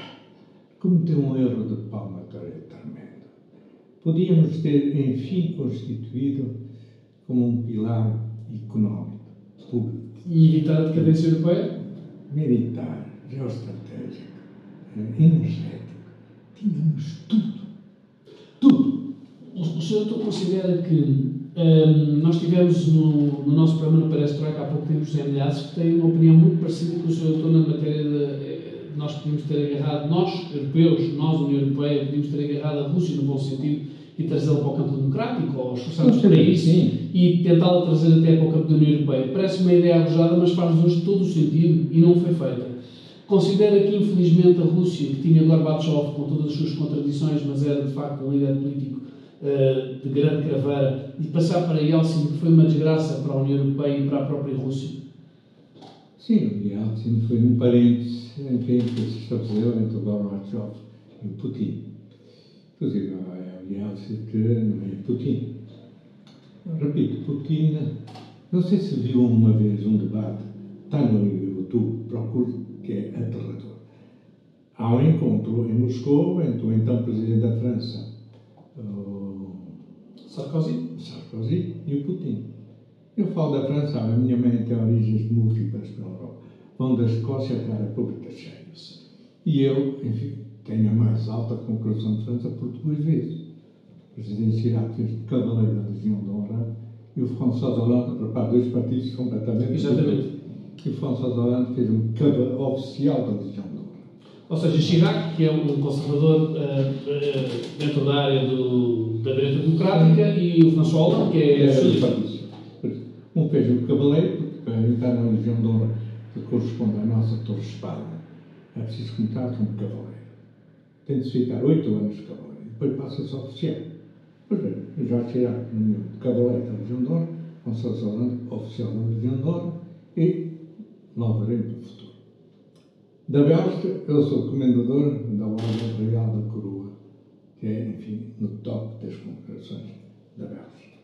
[SPEAKER 2] cometeu um erro de palmataria tremendo. Podíamos ter, enfim, constituído como um pilar económico, público.
[SPEAKER 1] E evitar a decadência europeia?
[SPEAKER 2] Militar, geoestratégico, eh, energético. Tínhamos tudo. Tudo.
[SPEAKER 1] O senhor considera que um, nós tivemos no, no, nosso programa no Perestroika há pouco tempo José Milhazes que tem uma opinião muito parecida com o senhor doutor na matéria de eh, nós podíamos ter agarrado, nós, europeus, nós, União Europeia, podíamos ter agarrado a Rússia no bom sentido e trazê-la para o campo democrático, ou esforçarmos para isso, sim. e tentá-la trazer até para o campo da União Europeia. Parece uma ideia arrojada, mas faz hoje todo o sentido e não foi feita. Considera que, infelizmente, a Rússia, que tinha Gorbachev com todas as suas contradições, mas era de facto um líder político uh, de grande craveira, e passar para Yeltsin, que foi uma desgraça para a União Europeia e para a própria Rússia?
[SPEAKER 2] Sim, o Yeltsin foi um parênteses, enfim, que se estabeleceu entre o Gorbachev e o Putin. Inclusive, é não é Putin. Repito, Putin, não sei se viu uma vez um debate, está no YouTube, procure, que é aterrador. Há um encontro em Moscou entre o então Presidente da França,
[SPEAKER 1] Sarkozy.
[SPEAKER 2] Sarkozy e o Putin. Eu falo da França, a minha mãe tem origens múltiplas na Europa. Vão da Escócia até a República Cheia. E eu, enfim, tenho a mais alta conclusão de França por duas vezes. O presidente Chirac fez cavaleiro da Legião de Honra e o François Hollande, prepara dois partidos completamente
[SPEAKER 1] Exatamente.
[SPEAKER 2] E o François Hollande fez um cavaleiro oficial da Legião de Honra.
[SPEAKER 1] Ou seja, Chirac, que é um conservador uh, uh, dentro da área do, da direita democrática, e o François Hollande, que é,
[SPEAKER 2] é. Um fez um cavaleiro, porque para entrar na Legião de Honra, que corresponde à nossa Torre Espada, é preciso começar como cavaleiro. Tem de se ficar oito anos de cavaleiro, depois passa-se a oficial. Já da Legião de François Hollande, oficial de Honra, e lá veremos o futuro. Da Bélgica, eu sou comendador da Ordem Real da Coroa, que é, enfim, no top das congregações da Bélgica.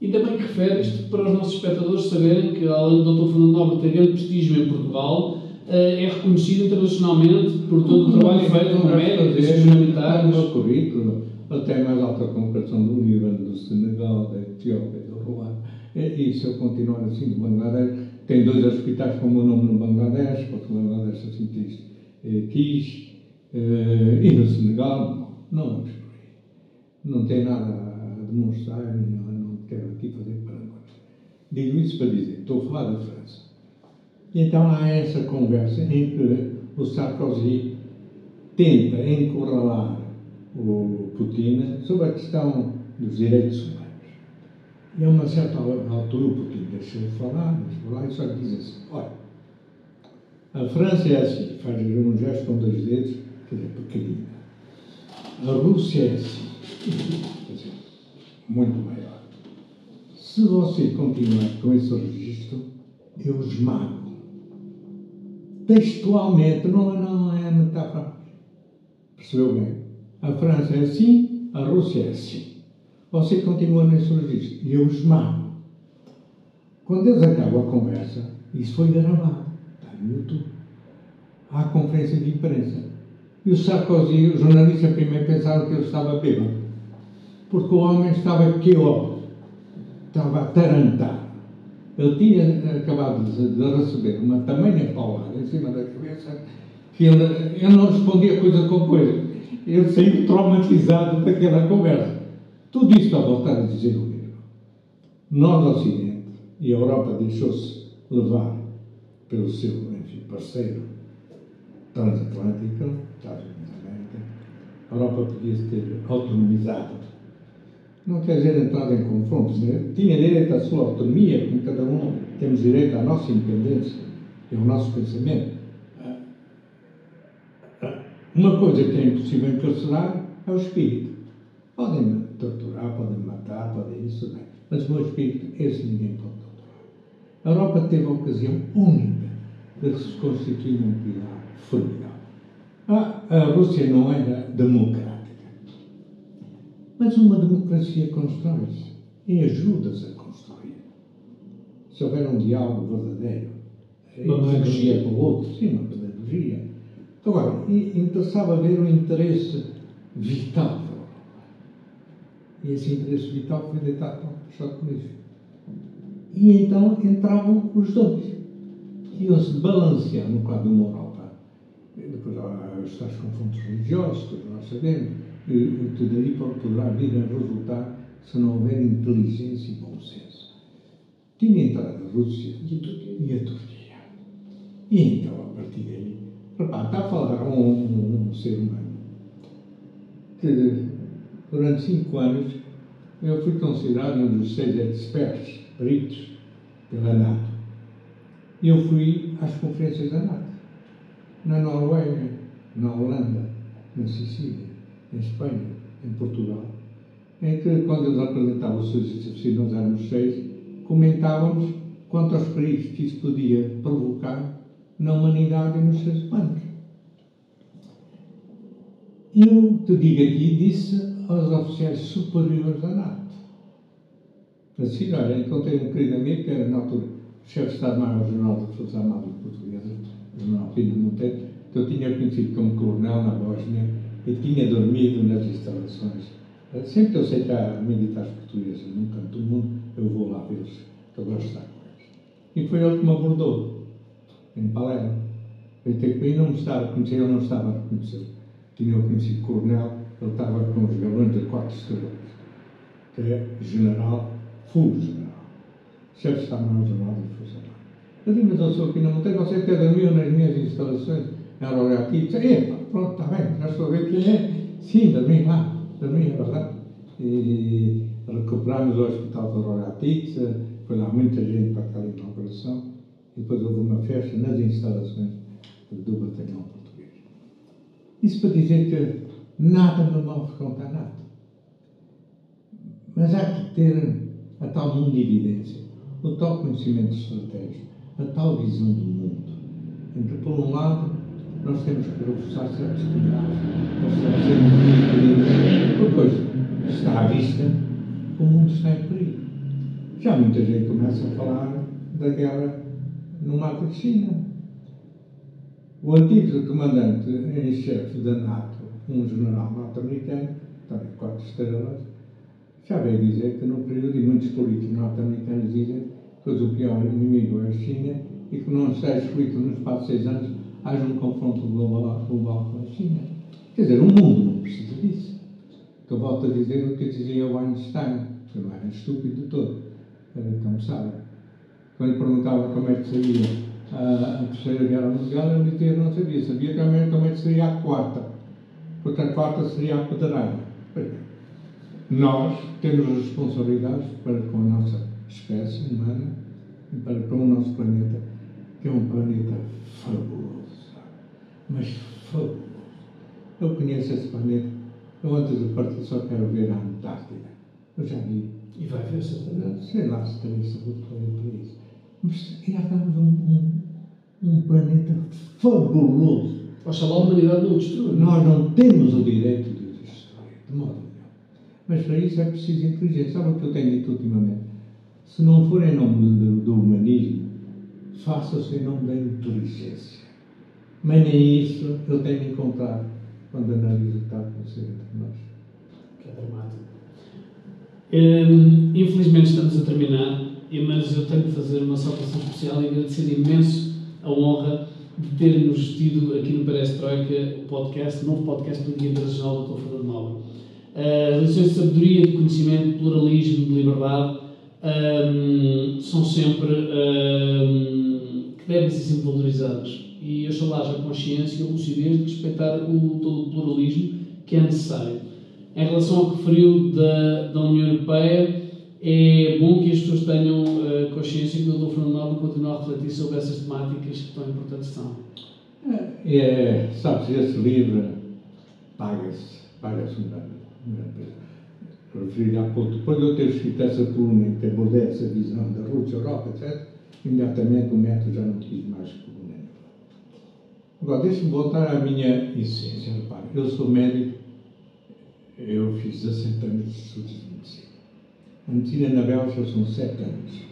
[SPEAKER 1] E também que refere isto para os nossos espectadores saberem que, além do Dr. Fernando Nobre ter grande prestígio em Portugal, é reconhecido internacionalmente por todo o trabalho feito com médicos,
[SPEAKER 2] humanitários. No currículo, até mais alta comparação do Líbano, do Senegal, da Etiópia, do Ruanda. E se eu continuar assim, do Bangladesh, tem dois hospitais com o meu nome no Bangladesh, porque o Bangladesh assim diz eh, quis, eh, e no Senegal, não, não vamos por aí. Não tem nada a demonstrar, não quero aqui fazer parangões. Digo isso para dizer, estou a falar da França. E então há essa conversa em que o Sarkozy tenta encurralar o Putin sobre a questão dos direitos humanos. E a uma certa altura o Putin deixou de falar, deixou falar e só diz assim, olha, a França é assim, faz um gesto com dois dedos, quer dizer, pequenina. A Rússia é assim, quer dizer, muito maior. Se você continuar com esse registro, eu esmago. Textualmente, não, não é metáfora. Percebeu bem? A França é assim, a Rússia é assim. Você continua nesse registro e eu esmago. Quando eles acabam a conversa, isso foi gravado no YouTube, à conferência de imprensa. E o Sarkozy, o jornalista, primeiro pensaram que ele estava bêbado, porque o homem estava queó, estava atarantado. Ele tinha acabado de receber uma tamanha paulada em cima da cabeça que ele, ele não respondia coisa com coisa. Ele saiu traumatizado daquela conversa. Tudo isto a voltar a dizer o mesmo. Nós, Ocidente, e a Europa deixou-se levar pelo seu parceiro transatlântico, Estados Unidos da América, a Europa podia se ter autonomizado. Não quer dizer entrado em confrontos, né? tinha direito à sua autonomia, como cada um temos direito à nossa independência e ao nosso pensamento. Uma coisa que é impossível encarcerar é o espírito. Podem torturar, podem matar, podem isso, bem. mas o meu espírito, esse ninguém pode torturar. A Europa teve a ocasião única de se constituir um pilar formidável. A, a Rússia não era democrática, mas uma democracia constrói-se e ajuda-se a construir. Se houver um diálogo verdadeiro, uma pedagogia com o outro, sim, uma pedagogia. Agora, interessava ver o interesse vital Europa. E esse interesse vital foi deitado para o lixo. E então entravam os dois iam-se balancear no quadro de uma Europa. E depois há os tais confrontos religiosos, todos nós sabemos, e, tudo aí poderá vir a resultar se não houver inteligência e bom senso. Tinha entrado a Rússia. E, a Turquia. e então, a partir daí, repara, está a falar um, um, um ser humano que durante cinco anos eu fui considerado um dos seis experts, peritos, pela NATO. Eu fui às conferências da NATO, na Noruega, na Holanda, na Sicília, em Espanha, em Portugal, em que, quando eles apresentavam os seus exercícios, nós éramos seis, comentávamos quanto aos perigos que isso podia provocar na humanidade e nos seres humanos. Eu te digo aqui, disse aos oficiais superiores da NATO. Assim, olha, encontrei um querido amigo que era na altura chefe de Estado-Maior General das Forças Armadas Portuguesas, General Pino Monteiro, que eu tinha conhecido como coronel na Bósnia e tinha dormido nas instalações. Sempre que eu sei que há militares portugueses num canto do mundo, eu vou lá vê-los, que eu gosto de estar com eles. E foi ele que me abordou, em Palermo. Eu que não me estava a conhecer, ele não estava a reconhecer. Tinha o conhecido coronel, ele estava com os galões de quatro estrelas, é general, full general chefe de Estado-Maior-General das Forças Armadas. Eu digo, mas eu sou aqui na montanha, você até dormiu nas minhas instalações em Aroratice. Epa, pronto, está bem, já estou a ver quem é. Sim, dormi lá, dormi, é verdade. E recuperámos o hospital de Aroratice, foi lá muita gente para aquela inauguração. Depois houve uma festa nas instalações do batalhão português. Isso para dizer que nada me move contra nada. Mas há que ter a tal evidência o tal conhecimento estratégico, a tal visão do mundo, em que, por um lado, nós temos que reforçar certos cuidados para sermos depois está à vista o mundo está em perigo. Já muita gente começa a falar da guerra da China. O antigo comandante em chefe da NATO, um general norte-americano, também quatro estrelas, já veio dizer que no período, e muitos políticos norte-americanos dizem que o pior inimigo é a China e que não está escrito no espaço de seis anos haja um confronto global, global com a China. Quer dizer, o mundo não precisa disso. Que eu volto a dizer o que dizia o Einstein, que não era estúpido de todo, era tão sábio. Quando lhe perguntava como é que seria a, a Terceira Guerra Mundial, ele dizia que não sabia. Sabia também como é que seria a Quarta. Porque a Quarta seria a pedrada. Nós temos responsabilidades para com a nossa espécie humana e para com o nosso planeta, que é um planeta fabuloso, mas fabuloso. Eu conheço esse planeta. Eu antes de partir só quero ver a Antártida. Eu já vi.
[SPEAKER 1] E vai ver certamente.
[SPEAKER 2] Sei lá se tenho saúde para isso. Estamos um, um, um planeta fabuloso.
[SPEAKER 1] Oxalá a humanidade não o destrua.
[SPEAKER 2] Nós não temos o direito de o destruir, de modo nenhum. Mas para isso é preciso inteligência. Sabe o que eu tenho dito ultimamente? Se não for em nome do, do humanismo, faça-se em nome da inteligência. Mas nem isso eu tenho encontrado quando analiso o que está a acontecer entre nós.
[SPEAKER 1] Que é dramático. Hum, infelizmente estamos a terminar, mas eu tenho que fazer uma saudação especial e agradecer imenso a honra de termos tido aqui no Perestroika o podcast, o novo podcast do Dia Internacional do Dr. Fernando Nobre. Uh, lições de sabedoria, de conhecimento, de pluralismo, de liberdade um, são sempre um, que devem ser sempre valorizadas. E eu lá a consciência e a lucidez de respeitar o, todo o pluralismo que é necessário. Em relação ao que referiu da, da União Europeia, é bom que as pessoas tenham uh, consciência que o Dr. Fernando Nobre continua a refletir sobre essas temáticas que tão importantes são.
[SPEAKER 2] É, é esse livro paga-se, paga-se um referi há pouco, depois de eu ter escrito essa coluna em que abordei essa visão da Rússia, Europa, etc., imediatamente o método já não quis mais coluna. Agora, deixe-me voltar à minha essência. Repare, eu sou médico, eu fiz 17 anos de estudos de medicina. A medicina na Bélgica são 7 anos.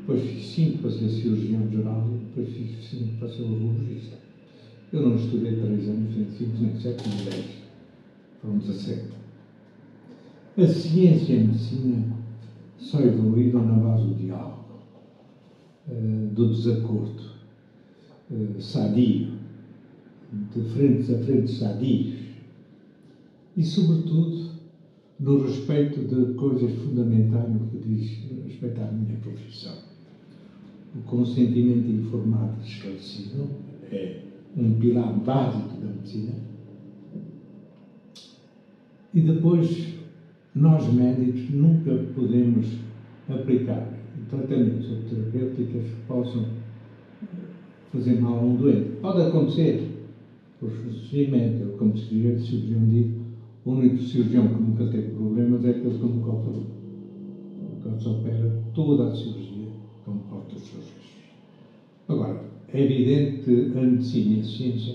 [SPEAKER 2] Depois fiz 5 para ser cirurgião geral depois fiz 5 para ser urologista. Eu não estudei 3 anos, nem 5, nem 7, nem 10. Foram 17. A ciência e a medicina só evoluíram na base do diálogo, do desacordo, sadio, de frentes a frentes sadios e, sobretudo, no respeito de coisas fundamentais no que diz respeito à minha profissão. O consentimento informado e esclarecido é um pilar básico da medicina. E depois nós médicos nunca podemos aplicar tratamentos ou terapêuticas que possam fazer mal a um doente. Pode acontecer, por procedimento, como se o cirurgião diz, o único cirurgião que nunca teve problemas é aquele que nunca operou. Quando se opera, toda a cirurgia comporta os seus riscos. Agora, é evidente que a medicina e a ciência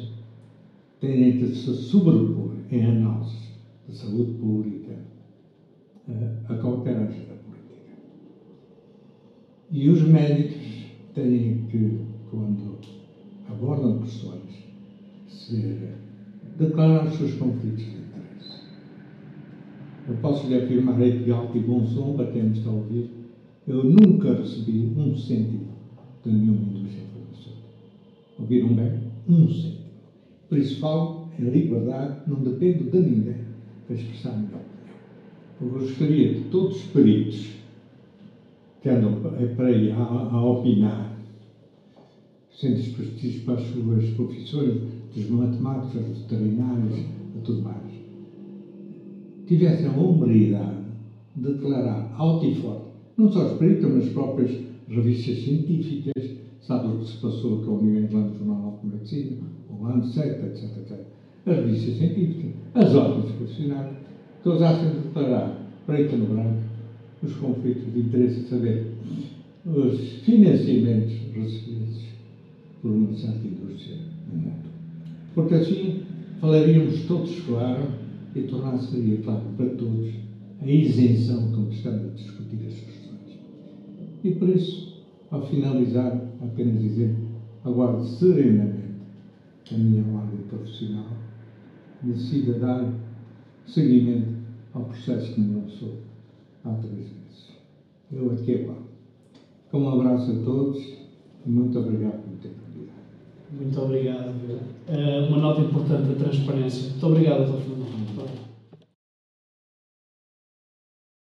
[SPEAKER 2] têm de se sobrepor em análises de saúde pública, a cautelargem da política. E os médicos têm que, quando abordam questões, ser, declarar os seus conflitos de. Eu posso lhe afirmar aí de alto e bom som, para quem me está a ouvir, eu nunca recebi um cêntimo de nenhuma indústria farmacêutica. Ouviram bem? Um cêntimo. Por isso falo em liberdade, não dependo de ninguém para expressar a minha opinião. Eu gostaria de todos os peritos que andam para aí a, a opinar, sendo prestígios para as suas profissões, dos matemáticos, dos veterinários e tudo mais, tivessem a hombridade de declarar alto e forte, não só os peritos, mas as próprias revistas científicas, sabe o que se passou com o New England Journal of Medicine, o Lancet, etc, etc. As revistas científicas, as ordens profissionais, que ousassem declarar, preto no branco, os conflitos de interesse, saber os financiamentos recebidos por uma certa indústria no mundo. Porque assim falaríamos todos claro e tornar-se claro para todos a isenção com que estamos a discutir as questões. E por isso, ao finalizar, apenas dizer, aguardo serenamente a minha ordem profissional, decida dar seguimento ao processo que me lançou há três meses. Eu aqui lá. Então, um abraço a todos e muito obrigado por ter convidado.
[SPEAKER 1] Muito obrigado. Uh, uma nota importante da transparência. Muito obrigado, Dr. Fernando.